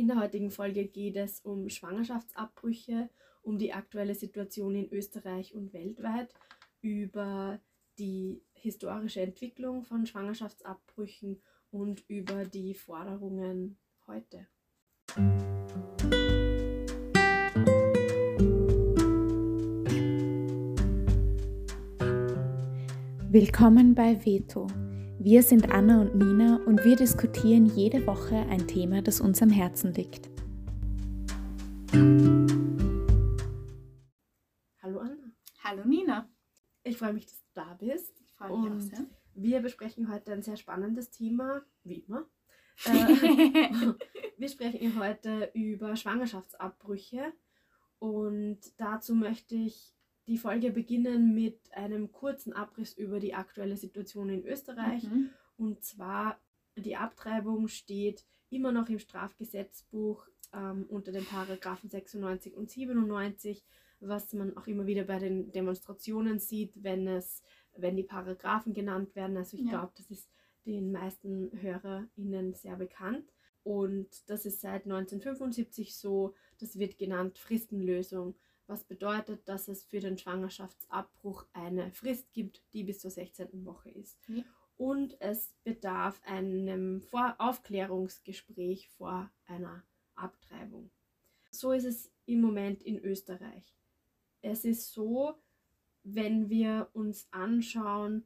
In der heutigen Folge geht es um Schwangerschaftsabbrüche, um die aktuelle Situation in Österreich und weltweit, über die historische Entwicklung von Schwangerschaftsabbrüchen und über die Forderungen heute. Willkommen bei Veto. Wir sind Anna und Nina und wir diskutieren jede Woche ein Thema, das uns am Herzen liegt. Hallo Anna. Hallo Nina. Ich freue mich, dass du da bist. Ich freue mich auch Und sehr. Wir besprechen heute ein sehr spannendes Thema, wie immer. Äh, wir sprechen heute über Schwangerschaftsabbrüche und dazu möchte ich die Folge beginnen mit einem kurzen Abriss über die aktuelle Situation in Österreich. Mhm. Und zwar, die Abtreibung steht immer noch im Strafgesetzbuch ähm, unter den Paragraphen 96 und 97, was man auch immer wieder bei den Demonstrationen sieht, wenn es, wenn die Paragraphen genannt werden. Also ich Ja. glaube, das ist den meisten HörerInnen sehr bekannt. Und das ist seit 1975 so, das wird genannt Fristenlösung, was bedeutet, dass es für den Schwangerschaftsabbruch eine Frist gibt, die bis zur 16. Woche ist. Ja. Und es bedarf einem vor Aufklärungsgespräch vor einer Abtreibung. So ist es im Moment in Österreich. Es ist so, wenn wir uns anschauen,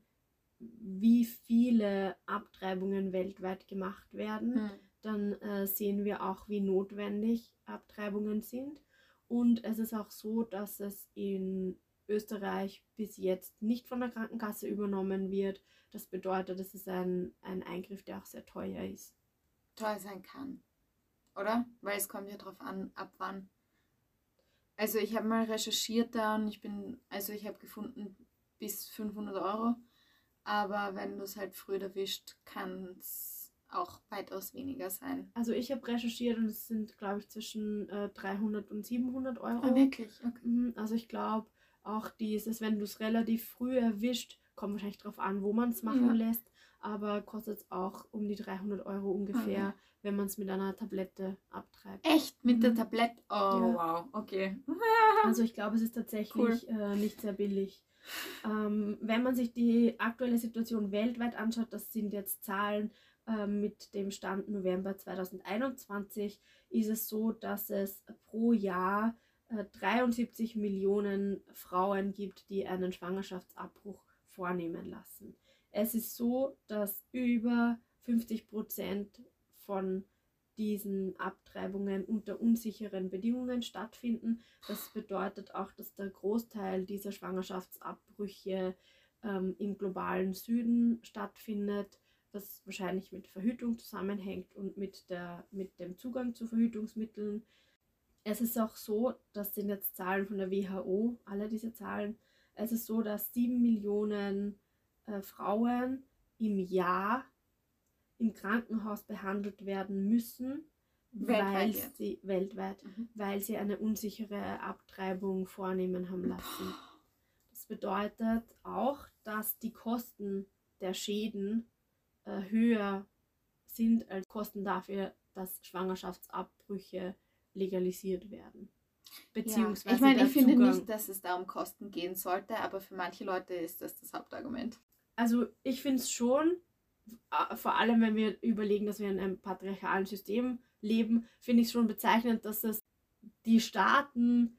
wie viele Abtreibungen weltweit gemacht werden, Mhm. dann äh, sehen wir auch, wie notwendig Abtreibungen sind. Und es ist auch so, dass es in Österreich bis jetzt nicht von der Krankenkasse übernommen wird. Das bedeutet, es ist ein, ein Eingriff, der auch sehr teuer ist. Teuer sein kann. Oder? Weil es kommt ja drauf an, ab wann. Also ich habe mal recherchiert da und ich bin, also ich habe gefunden bis 500 Euro. Aber wenn du es halt früh erwischt, kann es auch weitaus weniger sein. Also ich habe recherchiert und es sind, glaube ich, zwischen äh, 300 und 700 Euro. Ah, wirklich? Okay. Mhm, Also ich glaube auch dieses, wenn du es relativ früh erwischt, kommt wahrscheinlich darauf an, wo man es machen Ja. lässt, aber kostet es auch um die 300 Euro ungefähr, Okay. wenn man es mit einer Tablette abtreibt. Echt? Mit der Mhm. Tablette? Oh, Ja. wow. Okay. Also ich glaube, es ist tatsächlich äh, nicht sehr billig. Ähm, wenn man sich die aktuelle Situation weltweit anschaut, das sind jetzt Zahlen ähm, mit dem Stand November 2021, ist es so, dass es pro Jahr äh, 73 Millionen Frauen gibt, die einen Schwangerschaftsabbruch vornehmen lassen. Es ist so, dass über 50 Prozent von diesen Abtreibungen unter unsicheren Bedingungen stattfinden. Das bedeutet auch, dass der Großteil dieser Schwangerschaftsabbrüche ähm, im globalen Süden stattfindet, was wahrscheinlich mit Verhütung zusammenhängt und mit, der, mit dem Zugang zu Verhütungsmitteln. Es ist auch so, das sind jetzt Zahlen von der WHO, alle diese Zahlen, es ist so, dass sieben Millionen äh, Frauen im Jahr im Krankenhaus behandelt werden müssen, Weltweit weil jetzt? sie weltweit, Mhm. weil sie eine unsichere Abtreibung vornehmen haben lassen. Das bedeutet auch, dass die Kosten der Schäden äh, höher sind als Kosten dafür, dass Schwangerschaftsabbrüche legalisiert werden. Beziehungsweise ja. Ich meine, ich finde Zugang. nicht, dass es da um Kosten gehen sollte, aber für manche Leute ist das das Hauptargument. Also ich finde es schon, vor allem wenn wir überlegen, dass wir in einem patriarchalen System leben, finde ich es schon bezeichnend, dass es die Staaten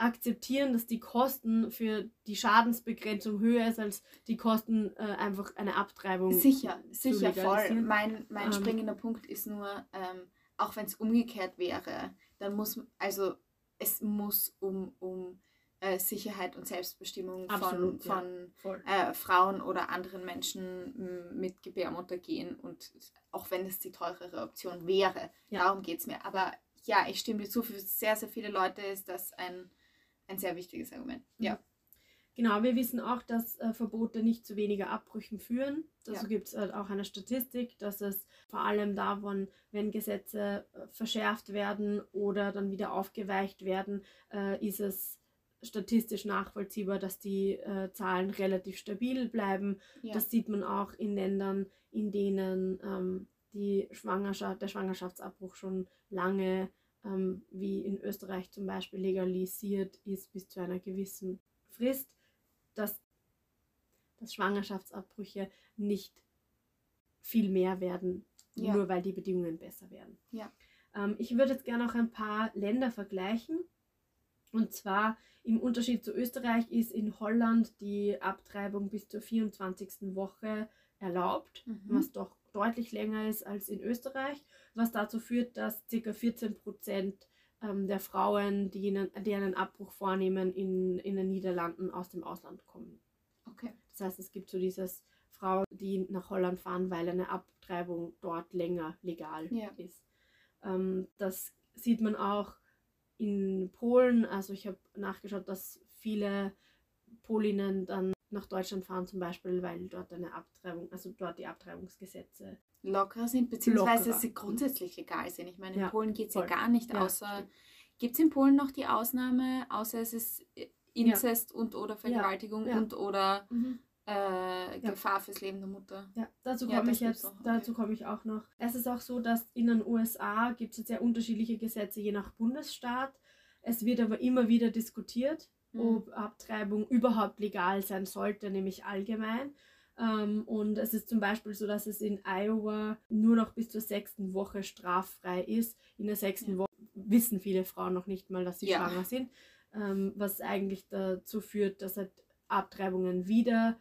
akzeptieren, dass die Kosten für die Schadensbegrenzung höher ist als die Kosten, äh, einfach eine Abtreibung. Sicher, sicher, voll. Mein, mein Ähm. springender Punkt ist nur, ähm, auch wenn es umgekehrt wäre, dann muss, also es muss um, um äh, Sicherheit und Selbstbestimmung Absolut, von, von äh, Frauen oder anderen Menschen mit Gebärmutter gehen und auch wenn es die teurere Option wäre, Ja. darum geht es mir. Aber ja, ich stimme dir zu, für sehr, sehr viele Leute ist das ein, ein sehr wichtiges Argument. Ja. Genau, wir wissen auch, dass äh, Verbote nicht zu weniger Abbrüchen führen. Dazu Ja. gibt es halt auch eine Statistik, dass es vor allem davon, wenn Gesetze äh, verschärft werden oder dann wieder aufgeweicht werden, äh, ist es statistisch nachvollziehbar, dass die äh, Zahlen relativ stabil bleiben. Ja. Das sieht man auch in Ländern, in denen ähm, die Schwangerschaft, der Schwangerschaftsabbruch schon lange, ähm, wie in Österreich zum Beispiel, legalisiert ist bis zu einer gewissen Frist, dass, dass Schwangerschaftsabbrüche nicht viel mehr werden, ja. nur weil die Bedingungen besser werden. Ja. Ähm, ich würde jetzt gerne auch ein paar Länder vergleichen. Und zwar im Unterschied zu Österreich ist in Holland die Abtreibung bis zur 24. Woche erlaubt, mhm. was doch deutlich länger ist als in Österreich, was dazu führt, dass ca. 14 Prozent ähm, der Frauen, die einen, die einen Abbruch vornehmen, in, in den Niederlanden aus dem Ausland kommen. Okay. Das heißt, es gibt so dieses Frau, die nach Holland fahren, weil eine Abtreibung dort länger legal ja. ist. Ähm, das sieht man auch in Polen. Also ich habe nachgeschaut, dass viele Polinnen dann nach Deutschland fahren zum Beispiel, weil dort eine Abtreibung, also dort die Abtreibungsgesetze lockerer sind, beziehungsweise lockerer. sie grundsätzlich legal sind. Ich meine, in ja, Polen geht es ja gar nicht, außer ja, gibt es in Polen noch die Ausnahme, außer es ist Inzest und oder Vergewaltigung und oder mhm äh, Gefahr ja. fürs Leben der Mutter. Ja, dazu komme ja, ich jetzt, auch. dazu komme ich auch noch. Es ist auch so, dass in den USA gibt es sehr unterschiedliche Gesetze je nach Bundesstaat. Es wird aber immer wieder diskutiert, mhm. ob Abtreibung überhaupt legal sein sollte, nämlich allgemein. Ähm, und es ist zum Beispiel so, dass es in Iowa nur noch bis zur sechsten Woche straffrei ist. In der sechsten ja. Woche wissen viele Frauen noch nicht mal, dass sie ja. schwanger sind, ähm, was eigentlich dazu führt, dass halt Abtreibungen wieder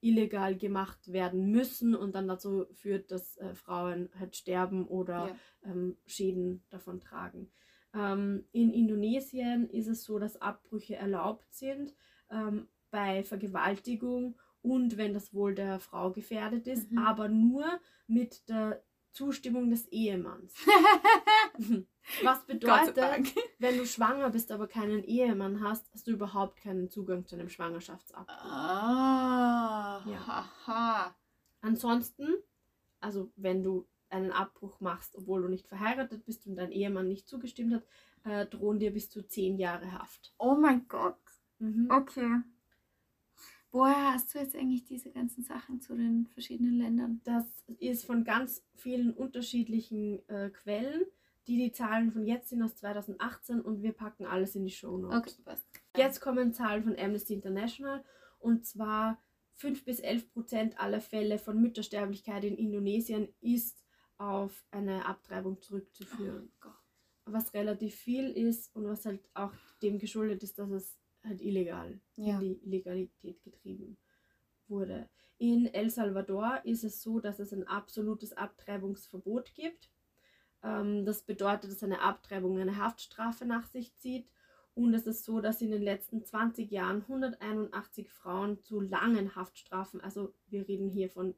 illegal gemacht werden müssen und dann dazu führt, dass äh, Frauen halt sterben oder ja. ähm, Schäden davon tragen. Ähm, in Indonesien ist es so, dass Abbrüche erlaubt sind ähm, bei Vergewaltigung und wenn das Wohl der Frau gefährdet ist, mhm. aber nur mit der Zustimmung des Ehemanns. Was bedeutet, wenn du schwanger bist, aber keinen Ehemann hast, hast du überhaupt keinen Zugang zu einem Schwangerschaftsabbruch. Ah, ja. haha. Ansonsten, also wenn du einen Abbruch machst, obwohl du nicht verheiratet bist und dein Ehemann nicht zugestimmt hat, äh, drohen dir bis zu zehn Jahre Haft. Oh mein Gott. Mhm. Okay. Woher hast du jetzt eigentlich diese ganzen Sachen zu den verschiedenen Ländern? Das ist von ganz vielen unterschiedlichen äh, Quellen. Die, die Zahlen von jetzt sind aus 2018 und wir packen alles in die Show Notes. Okay, passt. Jetzt kommen Zahlen von Amnesty International und zwar 5 bis 11 Prozent aller Fälle von Müttersterblichkeit in Indonesien ist auf eine Abtreibung zurückzuführen. Oh was relativ viel ist und was halt auch dem geschuldet ist, dass es halt illegal ja. in die Illegalität getrieben wurde. In El Salvador ist es so, dass es ein absolutes Abtreibungsverbot gibt. Ähm, das bedeutet, dass eine Abtreibung eine Haftstrafe nach sich zieht. Und es ist so, dass in den letzten 20 Jahren 181 Frauen zu langen Haftstrafen, also wir reden hier von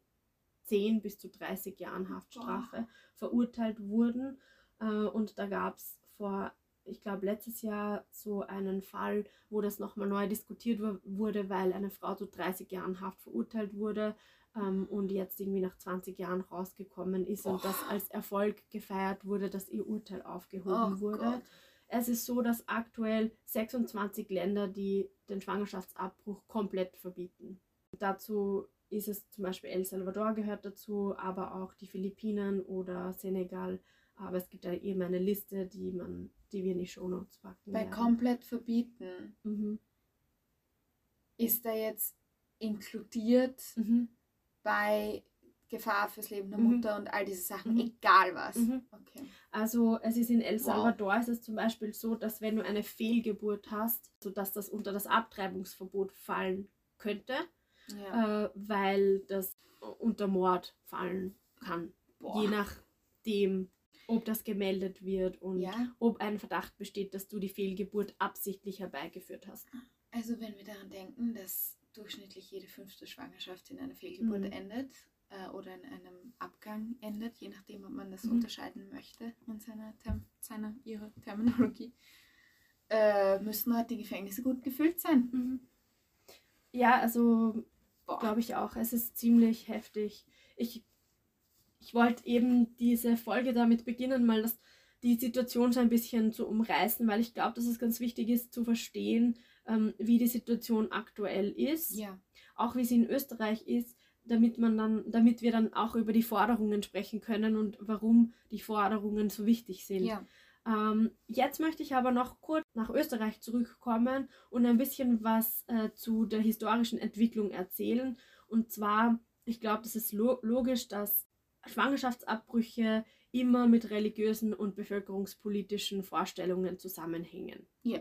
10 bis zu 30 Jahren Haftstrafe, Boah. verurteilt wurden. Äh, und da gab es vor ich glaube, letztes Jahr so einen Fall, wo das nochmal neu diskutiert wurde, weil eine Frau zu 30 Jahren Haft verurteilt wurde ähm, und jetzt irgendwie nach 20 Jahren rausgekommen ist oh. und das als Erfolg gefeiert wurde, dass ihr Urteil aufgehoben oh wurde. Gott. Es ist so, dass aktuell 26 Länder, die den Schwangerschaftsabbruch komplett verbieten. Dazu ist es zum Beispiel El Salvador gehört dazu, aber auch die Philippinen oder Senegal aber es gibt da eben eine Liste, die man, die wir in die Shownotes packen. Bei werden. komplett verbieten mhm. ist da jetzt inkludiert mhm. bei Gefahr fürs Leben der mhm. Mutter und all diese Sachen, mhm. egal was. Mhm. Okay. Also es ist in El Salvador wow. ist es zum Beispiel so, dass wenn du eine Fehlgeburt hast, sodass das unter das Abtreibungsverbot fallen könnte, ja. äh, weil das unter Mord fallen kann. Boah. Je nachdem, ob das gemeldet wird und ja. ob ein Verdacht besteht, dass du die Fehlgeburt absichtlich herbeigeführt hast. Also wenn wir daran denken, dass durchschnittlich jede fünfte Schwangerschaft in einer Fehlgeburt mhm. endet äh, oder in einem Abgang endet, je nachdem, ob man das mhm. unterscheiden möchte in seiner, Term seiner ihrer Terminologie, äh, müssen halt die Gefängnisse gut gefüllt sein. Mhm. Ja, also glaube ich auch. Es ist ziemlich heftig. Ich ich wollte eben diese Folge damit beginnen, mal das, die Situation so ein bisschen zu umreißen, weil ich glaube, dass es ganz wichtig ist zu verstehen, ähm, wie die Situation aktuell ist. Ja. Auch wie sie in Österreich ist, damit man dann, damit wir dann auch über die Forderungen sprechen können und warum die Forderungen so wichtig sind. Ja. Ähm, jetzt möchte ich aber noch kurz nach Österreich zurückkommen und ein bisschen was äh, zu der historischen Entwicklung erzählen. Und zwar, ich glaube, es ist lo logisch, dass Schwangerschaftsabbrüche immer mit religiösen und bevölkerungspolitischen Vorstellungen zusammenhängen. Ja.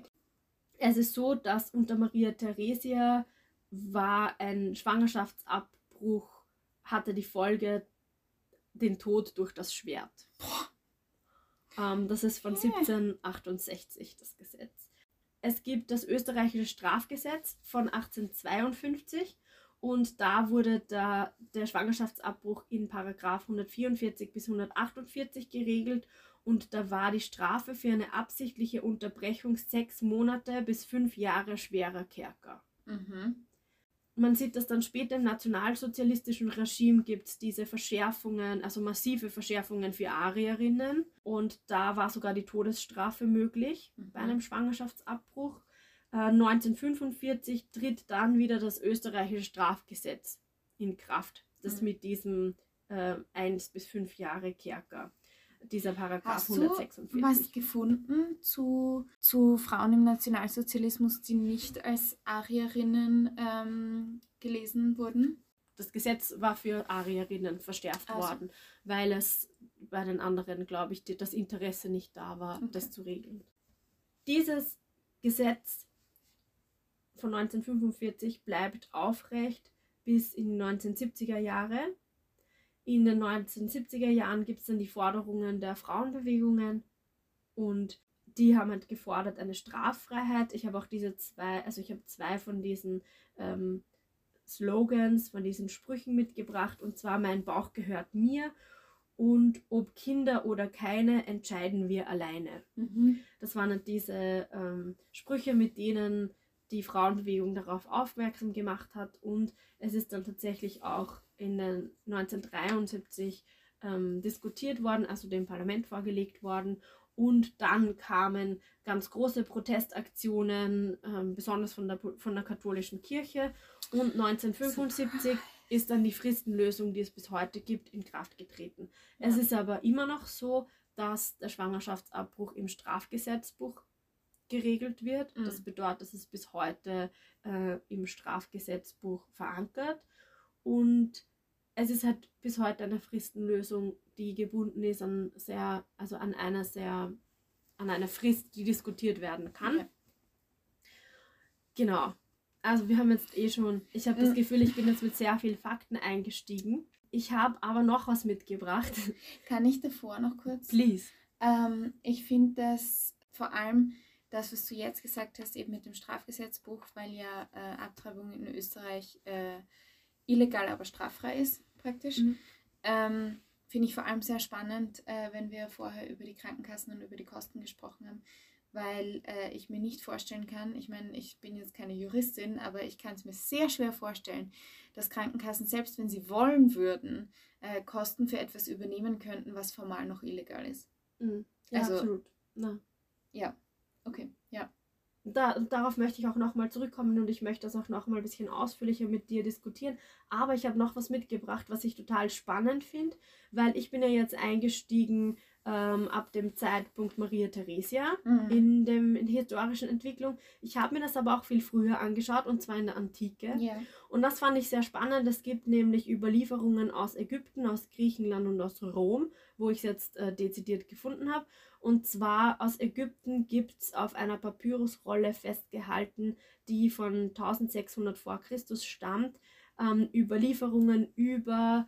Es ist so, dass unter Maria Theresia war ein Schwangerschaftsabbruch, hatte die Folge den Tod durch das Schwert. Ähm, das ist von 1768 das Gesetz. Es gibt das österreichische Strafgesetz von 1852 und da wurde der, der Schwangerschaftsabbruch in Paragraph 144 bis 148 geregelt und da war die Strafe für eine absichtliche Unterbrechung sechs Monate bis fünf Jahre schwerer Kerker. Mhm. Man sieht, dass dann später im nationalsozialistischen Regime gibt es diese Verschärfungen, also massive Verschärfungen für Arierinnen. Und da war sogar die Todesstrafe möglich Mhm. bei einem Schwangerschaftsabbruch. Äh, 1945 tritt dann wieder das österreichische Strafgesetz in Kraft, das Mhm. mit diesem äh, 1 bis 5 Jahre Kerker, dieser Paragraph Hast du 146. was gefunden zu, zu Frauen im Nationalsozialismus, die nicht als Arierinnen ähm, gelesen wurden? das Gesetz war für Arierinnen verschärft Also. worden, weil es bei den anderen, glaube ich, die, das Interesse nicht da war, Okay. das zu regeln. Dieses Gesetz von 1945 bleibt aufrecht bis in die 1970er Jahre. In den 1970er Jahren gibt es dann die Forderungen der Frauenbewegungen und die haben halt gefordert eine Straffreiheit. Ich habe auch diese zwei, also ich habe zwei von diesen ähm, Slogans, von diesen Sprüchen mitgebracht. Und zwar, mein Bauch gehört mir und ob Kinder oder keine, entscheiden wir alleine. Mhm. Das waren halt diese ähm, Sprüche, mit denen die Frauenbewegung darauf aufmerksam gemacht hat. Und es ist dann tatsächlich auch in den 1973 ähm, diskutiert worden, also dem Parlament vorgelegt worden. Und dann kamen ganz große Protestaktionen, ähm, besonders von der, von der katholischen Kirche. Und 1975 ist dann die Fristenlösung, die es bis heute gibt, in Kraft getreten. Es Ja. ist aber immer noch so, dass der Schwangerschaftsabbruch im Strafgesetzbuch geregelt wird. Mhm. Das bedeutet, es ist bis heute äh, im Strafgesetzbuch verankert. Und es ist halt bis heute eine Fristenlösung, die gebunden ist an sehr, also an einer sehr, an einer Frist, die diskutiert werden kann. Okay. Genau. Also wir haben jetzt eh schon, ich habe das Mhm. Gefühl, ich bin jetzt mit sehr vielen Fakten eingestiegen. Ich habe aber noch was mitgebracht. Kann ich davor noch kurz? Please. Ähm, ich finde das vor allem das, was du jetzt gesagt hast, eben mit dem Strafgesetzbuch, weil ja äh, Abtreibung in Österreich äh, illegal, aber straffrei ist, praktisch. Mhm. Ähm, finde ich vor allem sehr spannend, äh, wenn wir vorher über die Krankenkassen und über die Kosten gesprochen haben, weil äh, ich mir nicht vorstellen kann, ich meine, ich bin jetzt keine Juristin, aber ich kann es mir sehr schwer vorstellen, dass Krankenkassen, selbst wenn sie wollen würden, äh, Kosten für etwas übernehmen könnten, was formal noch illegal ist. Mhm. Ja, Also- absolut. Na. Ja, okay, ja. Da, darauf möchte ich auch nochmal zurückkommen und ich möchte das auch nochmal ein bisschen ausführlicher mit dir diskutieren. Aber ich habe noch was mitgebracht, was ich total spannend finde, weil ich bin ja jetzt eingestiegen ähm, ab dem Zeitpunkt Maria Theresia Mhm. in, dem, in der historischen Entwicklung. Ich habe mir das aber auch viel früher angeschaut und zwar in der Antike. Ja. Und das fand ich sehr spannend. Es gibt nämlich Überlieferungen aus Ägypten, aus Griechenland und aus Rom, wo ich es jetzt äh, dezidiert gefunden habe. Und zwar aus Ägypten gibt es auf einer Papyrusrolle festgehalten, die von 1600 vor Christus stammt, ähm, Überlieferungen über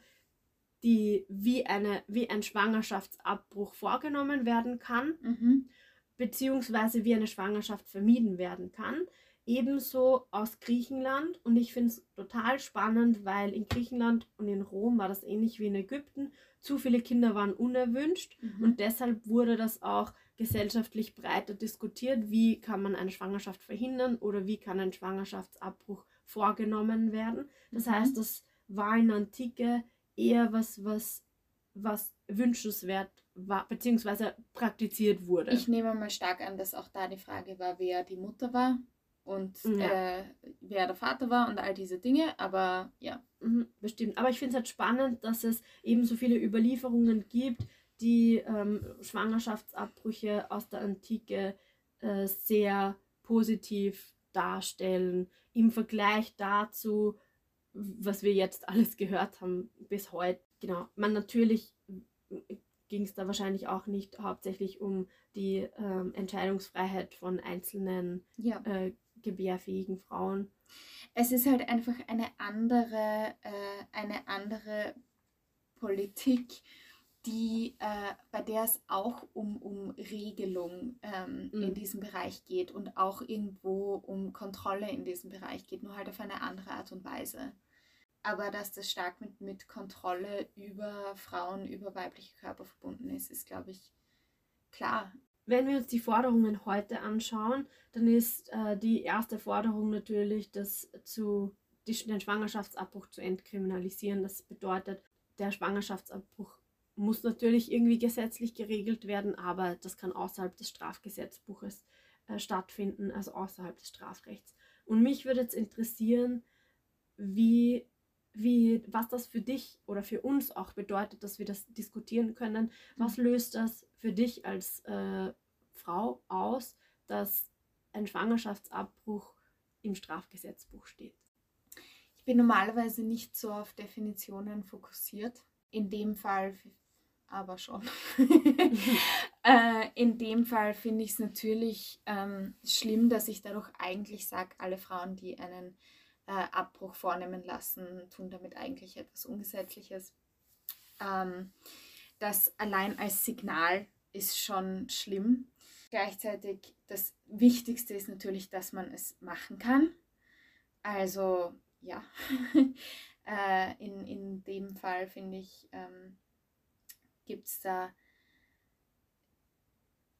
die, wie, eine, wie ein Schwangerschaftsabbruch vorgenommen werden kann Mhm. beziehungsweise wie eine Schwangerschaft vermieden werden kann. Ebenso aus Griechenland und ich finde es total spannend, weil in Griechenland und in Rom war das ähnlich wie in Ägypten. Zu viele Kinder waren unerwünscht Mhm. und deshalb wurde das auch gesellschaftlich breiter diskutiert, wie kann man eine Schwangerschaft verhindern oder wie kann ein Schwangerschaftsabbruch vorgenommen werden. Das Mhm. heißt, das war in der Antike eher was, was, was wünschenswert war, beziehungsweise praktiziert wurde. Ich nehme mal stark an, dass auch da die Frage war, wer die Mutter war. und ja. äh, wer der Vater war und all diese Dinge, aber ja. Mhm, bestimmt. Aber ich finde es halt spannend, dass es eben so viele Überlieferungen gibt, die ähm, Schwangerschaftsabbrüche aus der Antike äh, sehr positiv darstellen im Vergleich dazu, was wir jetzt alles gehört haben bis heute. Genau, man natürlich ging es da wahrscheinlich auch nicht hauptsächlich um die ähm, Entscheidungsfreiheit von einzelnen ja. äh, gebärfähigen Frauen. Es ist halt einfach eine andere, äh, eine andere Politik, die, äh, bei der es auch um, um Regelung ähm, mhm. in diesem Bereich geht und auch irgendwo um Kontrolle in diesem Bereich geht, nur halt auf eine andere Art und Weise. Aber dass das stark mit, mit Kontrolle über Frauen, über weibliche Körper verbunden ist, ist, glaube ich, klar. Wenn wir uns die Forderungen heute anschauen, dann ist äh, die erste Forderung natürlich, das zu, den Schwangerschaftsabbruch zu entkriminalisieren. Das bedeutet, der Schwangerschaftsabbruch muss natürlich irgendwie gesetzlich geregelt werden, aber das kann außerhalb des Strafgesetzbuches äh, stattfinden, also außerhalb des Strafrechts. Und mich würde jetzt interessieren, wie wie, was das für dich oder für uns auch bedeutet, dass wir das diskutieren können. Was mhm. löst das für dich als äh, Frau aus, dass ein Schwangerschaftsabbruch im Strafgesetzbuch steht? Ich bin normalerweise nicht so auf Definitionen fokussiert. In dem Fall aber schon. äh, in dem Fall finde ich es natürlich ähm, schlimm, dass ich dadurch eigentlich sage, alle Frauen, die einen äh, Abbruch vornehmen lassen, tun damit eigentlich etwas Ungesetzliches. Ähm, das allein als Signal ist schon schlimm. Gleichzeitig das Wichtigste ist natürlich, dass man es machen kann. Also ja, äh, in, in dem Fall finde ich, ähm, gibt es da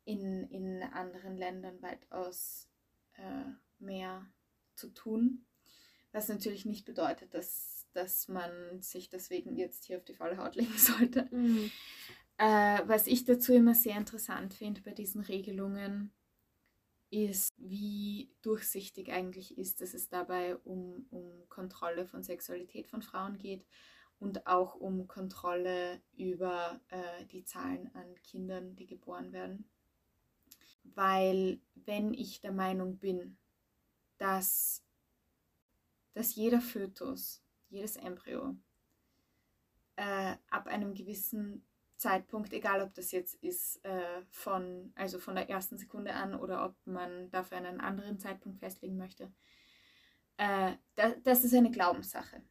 in, in anderen Ländern weitaus äh, mehr zu tun. Was natürlich nicht bedeutet, dass, dass man sich deswegen jetzt hier auf die faule Haut legen sollte. Mhm. Äh, was ich dazu immer sehr interessant finde bei diesen Regelungen, ist, wie durchsichtig eigentlich ist, dass es dabei um, um Kontrolle von Sexualität von Frauen geht und auch um Kontrolle über äh, die Zahlen an Kindern, die geboren werden. Weil wenn ich der Meinung bin, dass dass jeder Fötus, jedes Embryo äh, ab einem gewissen Zeitpunkt, egal ob das jetzt ist äh, von, also von der ersten Sekunde an oder ob man dafür einen anderen Zeitpunkt festlegen möchte, äh, da, das ist eine Glaubenssache.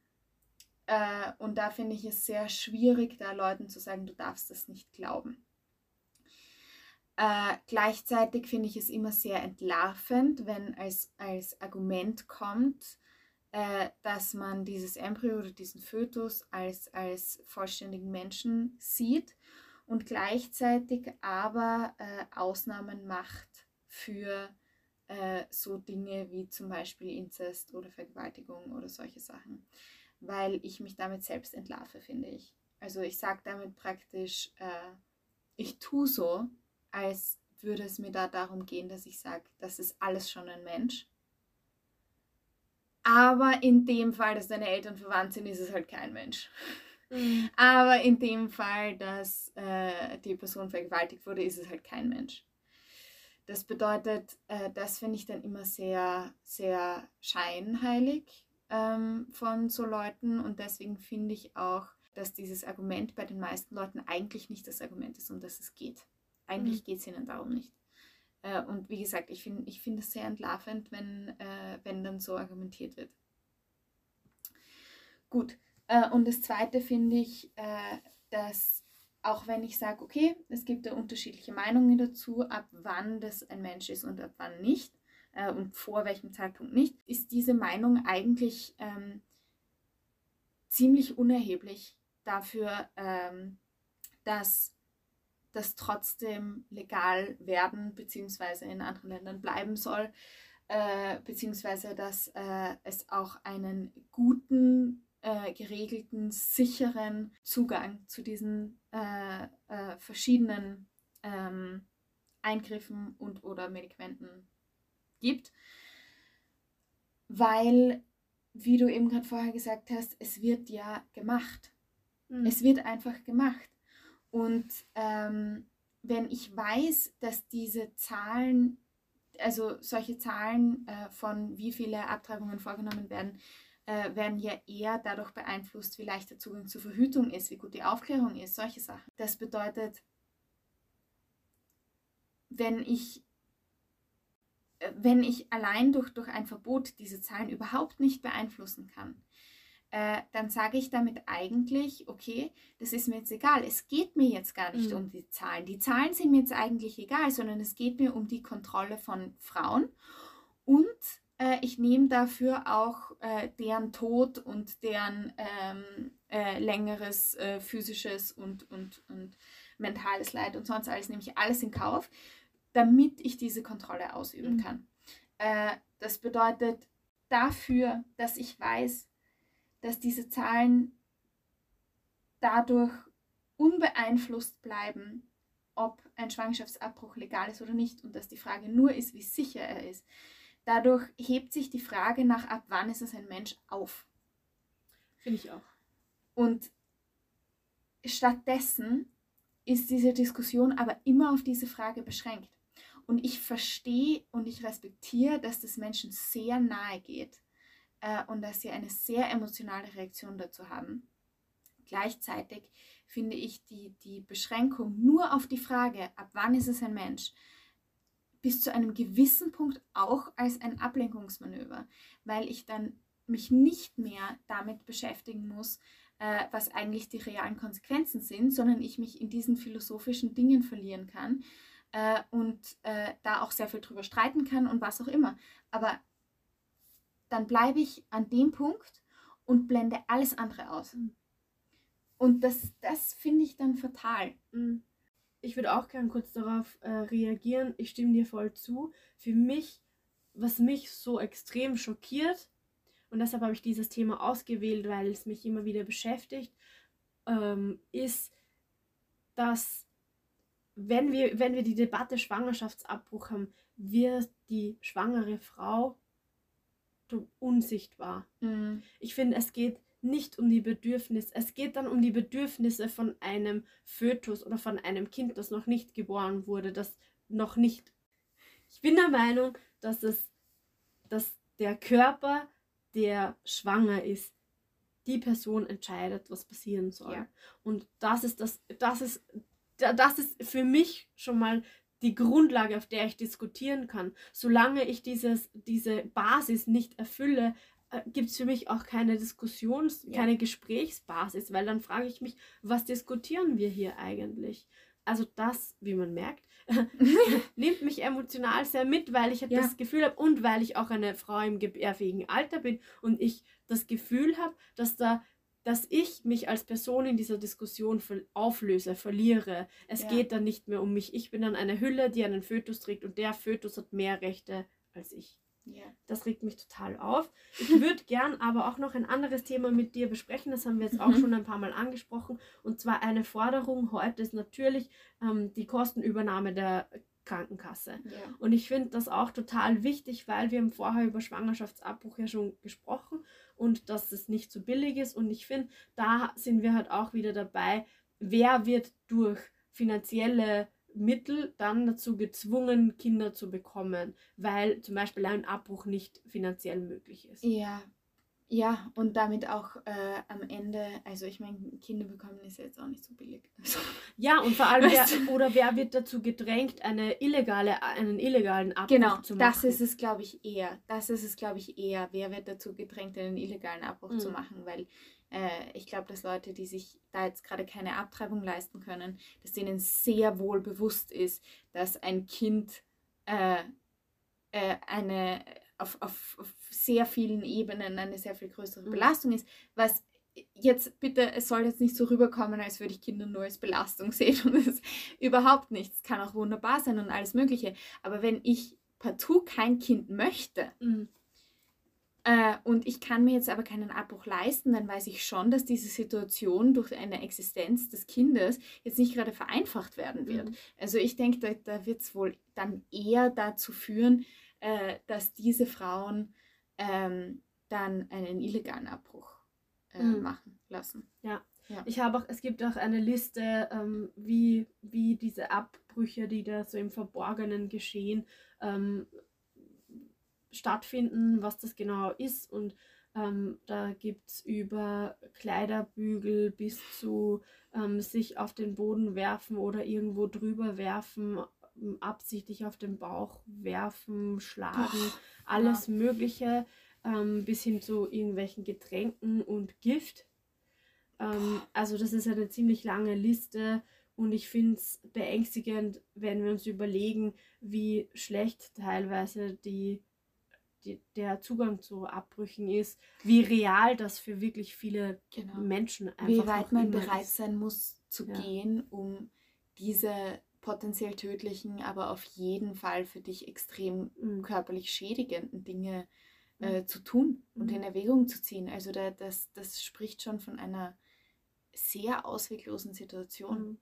Äh, und da finde ich es sehr schwierig, da Leuten zu sagen, du darfst das nicht glauben. Äh, gleichzeitig finde ich es immer sehr entlarvend, wenn als, als Argument kommt, äh, dass man dieses Embryo oder diesen Fötus als, als vollständigen Menschen sieht und gleichzeitig aber äh, Ausnahmen macht für äh, so Dinge wie zum Beispiel Inzest oder Vergewaltigung oder solche Sachen, weil ich mich damit selbst entlarve, finde ich. Also ich sage damit praktisch, äh, ich tue so, als würde es mir da darum gehen, dass ich sage, das ist alles schon ein Mensch aber in dem Fall, dass deine Eltern verwandt sind, ist es halt kein Mensch. Mhm. Aber in dem Fall, dass äh, die Person vergewaltigt wurde, ist es halt kein Mensch. Das bedeutet, äh, das finde ich dann immer sehr, sehr scheinheilig ähm, von so Leuten und deswegen finde ich auch, dass dieses Argument bei den meisten Leuten eigentlich nicht das Argument ist, um das es geht. Eigentlich mhm. geht es ihnen darum nicht. Äh, und wie gesagt, ich finde ich find es sehr entlarvend, wenn, äh, wenn dann so argumentiert wird. Gut. Äh, und das Zweite finde ich, äh, dass auch wenn ich sage, okay, es gibt da unterschiedliche Meinungen dazu, ab wann das ein Mensch ist und ab wann nicht äh, und vor welchem Zeitpunkt nicht, ist diese Meinung eigentlich ähm, ziemlich unerheblich dafür, ähm, dass das trotzdem legal werden bzw. in anderen Ländern bleiben soll, äh, beziehungsweise dass äh, es auch einen guten, äh, geregelten, sicheren Zugang zu diesen äh, äh, verschiedenen ähm, Eingriffen und oder Medikamenten gibt. weil, wie du eben gerade vorher gesagt hast, es wird ja gemacht. Mhm. Es wird einfach gemacht. Und ähm, wenn ich weiß, dass diese Zahlen, also solche Zahlen äh, von wie viele Abtreibungen vorgenommen werden, äh, werden ja eher dadurch beeinflusst, wie leicht der Zugang zur Verhütung ist, wie gut die Aufklärung ist, solche Sachen. Das bedeutet, wenn ich, äh, wenn ich allein durch, durch ein Verbot diese Zahlen überhaupt nicht beeinflussen kann, äh, dann sage ich damit eigentlich, okay, das ist mir jetzt egal. Es geht mir jetzt gar nicht mhm. um die Zahlen. Die Zahlen sind mir jetzt eigentlich egal, sondern es geht mir um die Kontrolle von Frauen und äh, ich nehme dafür auch äh, deren Tod und deren ähm, äh, längeres äh, physisches und, und, und mentales Leid und sonst alles, nehme ich alles in Kauf, damit ich diese Kontrolle ausüben mhm. kann. Das bedeutet dafür, dass ich weiß, dass diese Zahlen dadurch unbeeinflusst bleiben, ob ein Schwangerschaftsabbruch legal ist oder nicht und dass die Frage nur ist, wie sicher er ist. Dadurch hebt sich die Frage nach, ab wann ist es ein Mensch, auf. Finde ich auch. Und stattdessen ist diese Diskussion aber immer auf diese Frage beschränkt. Und ich verstehe und ich respektiere, dass das Menschen sehr nahe geht äh, und dass sie eine sehr emotionale Reaktion dazu haben. Gleichzeitig finde ich die, die Beschränkung nur auf die Frage, ab wann ist es ein Mensch, bis zu einem gewissen Punkt auch als ein Ablenkungsmanöver, weil ich dann mich nicht mehr damit beschäftigen muss, äh, was eigentlich die realen Konsequenzen sind, sondern ich mich in diesen philosophischen Dingen verlieren kann äh, und äh, da auch sehr viel drüber streiten kann und was auch immer. Aber dann bleibe ich an dem Punkt und blende alles andere aus. Mhm. Und das, das finde ich dann fatal. Mhm ich würde auch gern kurz darauf äh, reagieren. Ich stimme dir voll zu. Für mich, was mich so extrem schockiert, und deshalb habe ich dieses Thema ausgewählt, weil es mich immer wieder beschäftigt, ähm, ist, dass wenn wir, wenn wir die Debatte Schwangerschaftsabbruch haben, wird die schwangere Frau unsichtbar. Mhm. Ich finde, es geht nicht um die Bedürfnisse. Es geht dann um die Bedürfnisse von einem Fötus oder von einem Kind, das noch nicht geboren wurde, das noch nicht. Ich bin der Meinung, dass es, dass der Körper, der schwanger ist, die Person entscheidet, was passieren soll. Ja. Und das ist das, das ist, das ist für mich schon mal die Grundlage, auf der ich diskutieren kann. Solange ich dieses, diese Basis nicht erfülle, äh, gibt es für mich auch keine Diskussions-, ja. keine Gesprächsbasis, weil dann frage ich mich, was diskutieren wir hier eigentlich? Also das, wie man merkt, nimmt mich emotional sehr mit, weil ich ja. das Gefühl habe und weil ich auch eine Frau im gebärfähigen Alter bin und ich das Gefühl habe, dass da dass ich mich als Person in dieser Diskussion auflöse, verliere. Es ja. geht dann nicht mehr um mich. Ich bin dann eine Hülle, die einen Fötus trägt und der Fötus hat mehr Rechte als ich. Ja. Das regt mich total auf. Ich würde gern aber auch noch ein anderes Thema mit dir besprechen. Das haben wir jetzt auch mhm. schon ein paar Mal angesprochen. Und zwar eine Forderung heute ist natürlich ähm, die Kostenübernahme der Krankenkasse. Ja. Und ich finde das auch total wichtig, weil wir haben vorher über Schwangerschaftsabbruch ja schon gesprochen und dass es nicht so billig ist. Und ich finde, da sind wir halt auch wieder dabei, wer wird durch finanzielle Mittel dann dazu gezwungen, Kinder zu bekommen, weil zum Beispiel ein Abbruch nicht finanziell möglich ist. Ja, ja, und damit auch äh, am Ende, also ich meine, Kinder bekommen ist ja jetzt auch nicht so billig. Also, ja, und vor allem, wer, oder wer wird dazu gedrängt, eine illegale, einen illegalen Abbruch genau, zu machen? Genau, das ist es, glaube ich, eher. Das ist es, glaube ich, eher. Wer wird dazu gedrängt, einen illegalen Abbruch mhm. zu machen? Weil äh, ich glaube, dass Leute, die sich da jetzt gerade keine Abtreibung leisten können, dass denen sehr wohl bewusst ist, dass ein Kind äh, äh, eine auf, auf, auf, sehr vielen Ebenen eine sehr viel größere mhm. Belastung ist, was jetzt bitte, es soll jetzt nicht so rüberkommen, als würde ich Kinder nur als Belastung sehen und es überhaupt nichts. Kann auch wunderbar sein und alles Mögliche. Aber wenn ich partout kein Kind möchte, mhm äh, und ich kann mir jetzt aber keinen Abbruch leisten, dann weiß ich schon, dass diese Situation durch eine Existenz des Kindes jetzt nicht gerade vereinfacht werden wird. Mhm. Also ich denke, da, da wird es wohl dann eher dazu führen, äh, dass diese Frauen ähm, dann einen illegalen Abbruch äh, Mhm. machen lassen. Ja. Ja. Ich habe auch, es gibt auch eine Liste, ähm, wie, wie diese Abbrüche, die da so im Verborgenen geschehen, ähm, stattfinden, was das genau ist. Und ähm, da gibt es über Kleiderbügel bis zu ähm, sich auf den Boden werfen oder irgendwo drüber werfen, absichtlich auf den Bauch werfen, schlagen, alles Mögliche, ähm, bis hin zu irgendwelchen Getränken und Gift. Ähm, also das ist eine ziemlich lange Liste und ich finde es beängstigend, wenn wir uns überlegen, wie schlecht teilweise die, die, der Zugang zu Abbrüchen ist, wie real das für wirklich viele Genau. Menschen einfach Wie noch weit man bereit ist. sein muss zu Ja. gehen, um diese potenziell tödlichen, aber auf jeden Fall für dich extrem Mhm. körperlich schädigenden Dinge Mhm. äh, zu tun und Mhm. in Erwägung zu ziehen. Also da, das, das spricht schon von einer sehr ausweglosen Situation. Mhm.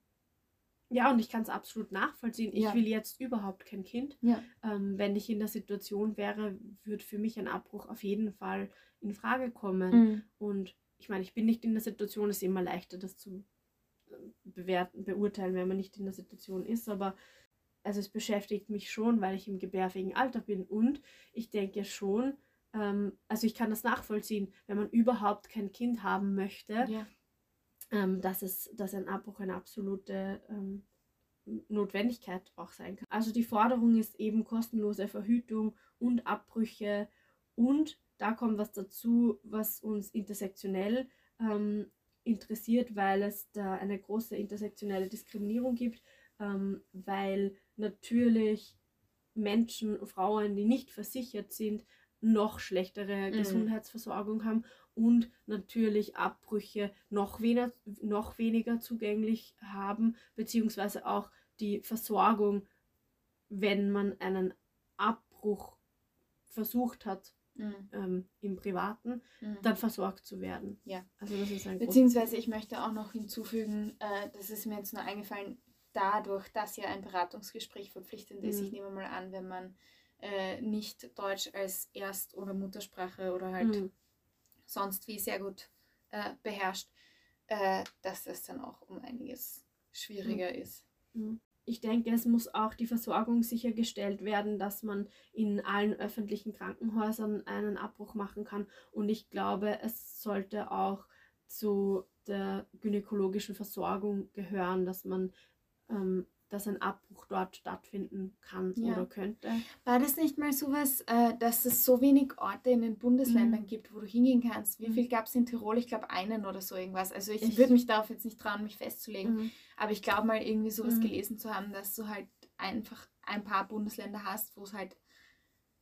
Ja, und ich kann es absolut nachvollziehen. Ich Ja. will jetzt überhaupt kein Kind. Ja. Ähm, wenn ich in der Situation wäre, würde für mich ein Abbruch auf jeden Fall in Frage kommen. Mhm. Und ich meine, ich bin nicht in der Situation, es ist immer leichter, das zu bewerten, beurteilen, wenn man nicht in der Situation ist. Aber also es beschäftigt mich schon, weil ich im gebärfähigen Alter bin. Und ich denke schon, ähm, also ich kann das nachvollziehen, wenn man überhaupt kein Kind haben möchte, Ja. ähm, dass, es, dass ein Abbruch eine absolute ähm, Notwendigkeit auch sein kann. Also die Forderung ist eben kostenlose Verhütung und Abbrüche und da kommt was dazu, was uns intersektionell ähm, interessiert, weil es da eine große intersektionelle Diskriminierung gibt, ähm, weil natürlich Menschen, Frauen, die nicht versichert sind, noch schlechtere Mhm. Gesundheitsversorgung haben und natürlich Abbrüche noch, weniger, noch weniger zugänglich haben, beziehungsweise auch die Versorgung, wenn man einen Abbruch versucht hat Mhm. ähm, im Privaten, Mhm. dann versorgt zu werden. Ja. Also das ist ein Beziehungsweise ich möchte auch noch hinzufügen, äh, das ist mir jetzt nur eingefallen, dadurch, dass ja ein Beratungsgespräch verpflichtend ist, Mhm. ich nehme mal an, wenn man äh, nicht Deutsch als Erst- oder Muttersprache oder halt Mhm. sonst wie sehr gut äh, beherrscht, äh, dass das dann auch um einiges schwieriger ist. Ich denke, es muss auch die Versorgung sichergestellt werden, dass man in allen öffentlichen Krankenhäusern einen Abbruch machen kann. Und ich glaube, es sollte auch zu der gynäkologischen Versorgung gehören, dass man, ähm, dass ein Abbruch dort stattfinden kann Ja. oder könnte. War das nicht mal sowas, äh, dass es so wenig Orte in den Bundesländern Mhm. gibt, wo du hingehen kannst? Wie Mhm. viel gab es in Tirol? Ich glaube einen oder so irgendwas. Also ich, Ich- würde mich darauf jetzt nicht trauen, mich festzulegen. Mhm. Aber ich glaube mal irgendwie sowas Mhm. gelesen zu haben, dass du halt einfach ein paar Bundesländer hast, wo es halt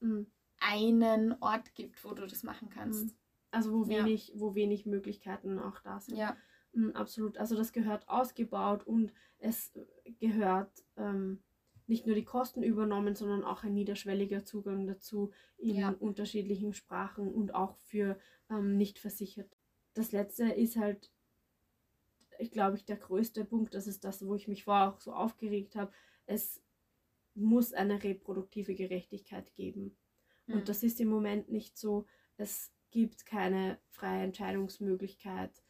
Mhm. einen Ort gibt, wo du das machen kannst. Mhm. Also wo Ja. wenig, wo wenig Möglichkeiten auch da sind. Ja. Mm, Absolut. Also das gehört ausgebaut und es gehört ähm, nicht nur die Kosten übernommen, sondern auch ein niederschwelliger Zugang dazu in Ja. unterschiedlichen Sprachen und auch für ähm, nicht versichert. Das letzte ist halt, ich glaube ich, der größte Punkt. Das ist das, wo ich mich vorher auch so aufgeregt habe. Es muss eine reproduktive Gerechtigkeit geben. Mhm. Und das ist im Moment nicht so. Es gibt keine freie Entscheidungsmöglichkeit,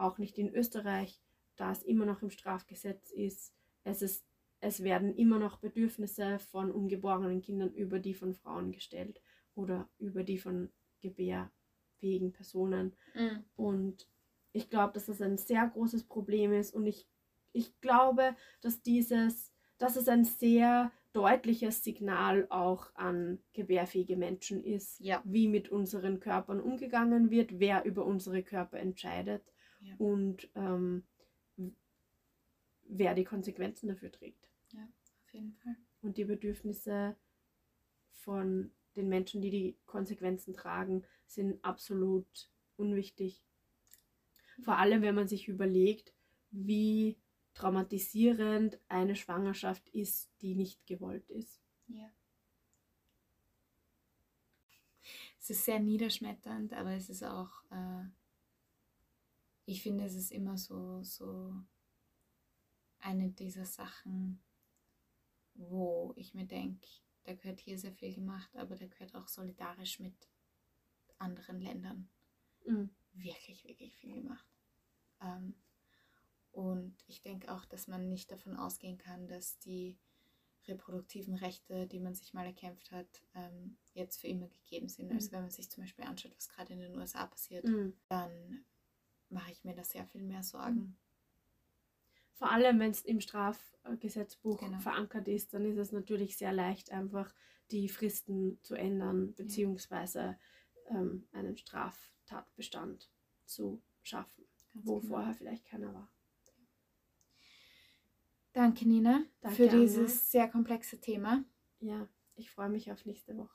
auch nicht in Österreich, da es immer noch im Strafgesetz ist. Es, ist, es werden immer noch Bedürfnisse von ungeborenen Kindern über die von Frauen gestellt oder über die von gebärfähigen Personen. Mhm. Und ich glaube, dass das ein sehr großes Problem ist. Und ich, ich glaube, dass dieses, dass es ein sehr deutliches Signal auch an gebärfähige Menschen ist, Ja. wie mit unseren Körpern umgegangen wird, wer über unsere Körper entscheidet Ja. und ähm, wer die Konsequenzen dafür trägt. Auf jeden Fall. Und die Bedürfnisse von den Menschen, die die Konsequenzen tragen, sind absolut unwichtig. Vor allem, wenn man sich überlegt, wie traumatisierend eine Schwangerschaft ist, die nicht gewollt ist. Ja. Es ist sehr niederschmetternd, aber es ist auch, äh, ich finde, es ist immer so, so eine dieser Sachen, wo ich mir denke, da gehört hier sehr viel gemacht, aber da gehört auch solidarisch mit anderen Ländern Mhm. wirklich, wirklich viel gemacht. Ähm, und ich denke auch, dass man nicht davon ausgehen kann, dass die reproduktiven Rechte, die man sich mal erkämpft hat, ähm, jetzt für immer gegeben sind. Mhm. Also wenn man sich zum Beispiel anschaut, was gerade in den USA passiert, Mhm. dann mache ich mir da sehr viel mehr Sorgen. Vor allem, wenn es im Strafgesetzbuch Genau. verankert ist, dann ist es natürlich sehr leicht, einfach die Fristen zu ändern, beziehungsweise ähm, einen Straftatbestand zu schaffen, Ganz wo genau. vorher vielleicht keiner war. Danke, Nina, Danke, für Anna. dieses sehr komplexe Thema. Ja, ich freue mich auf nächste Woche.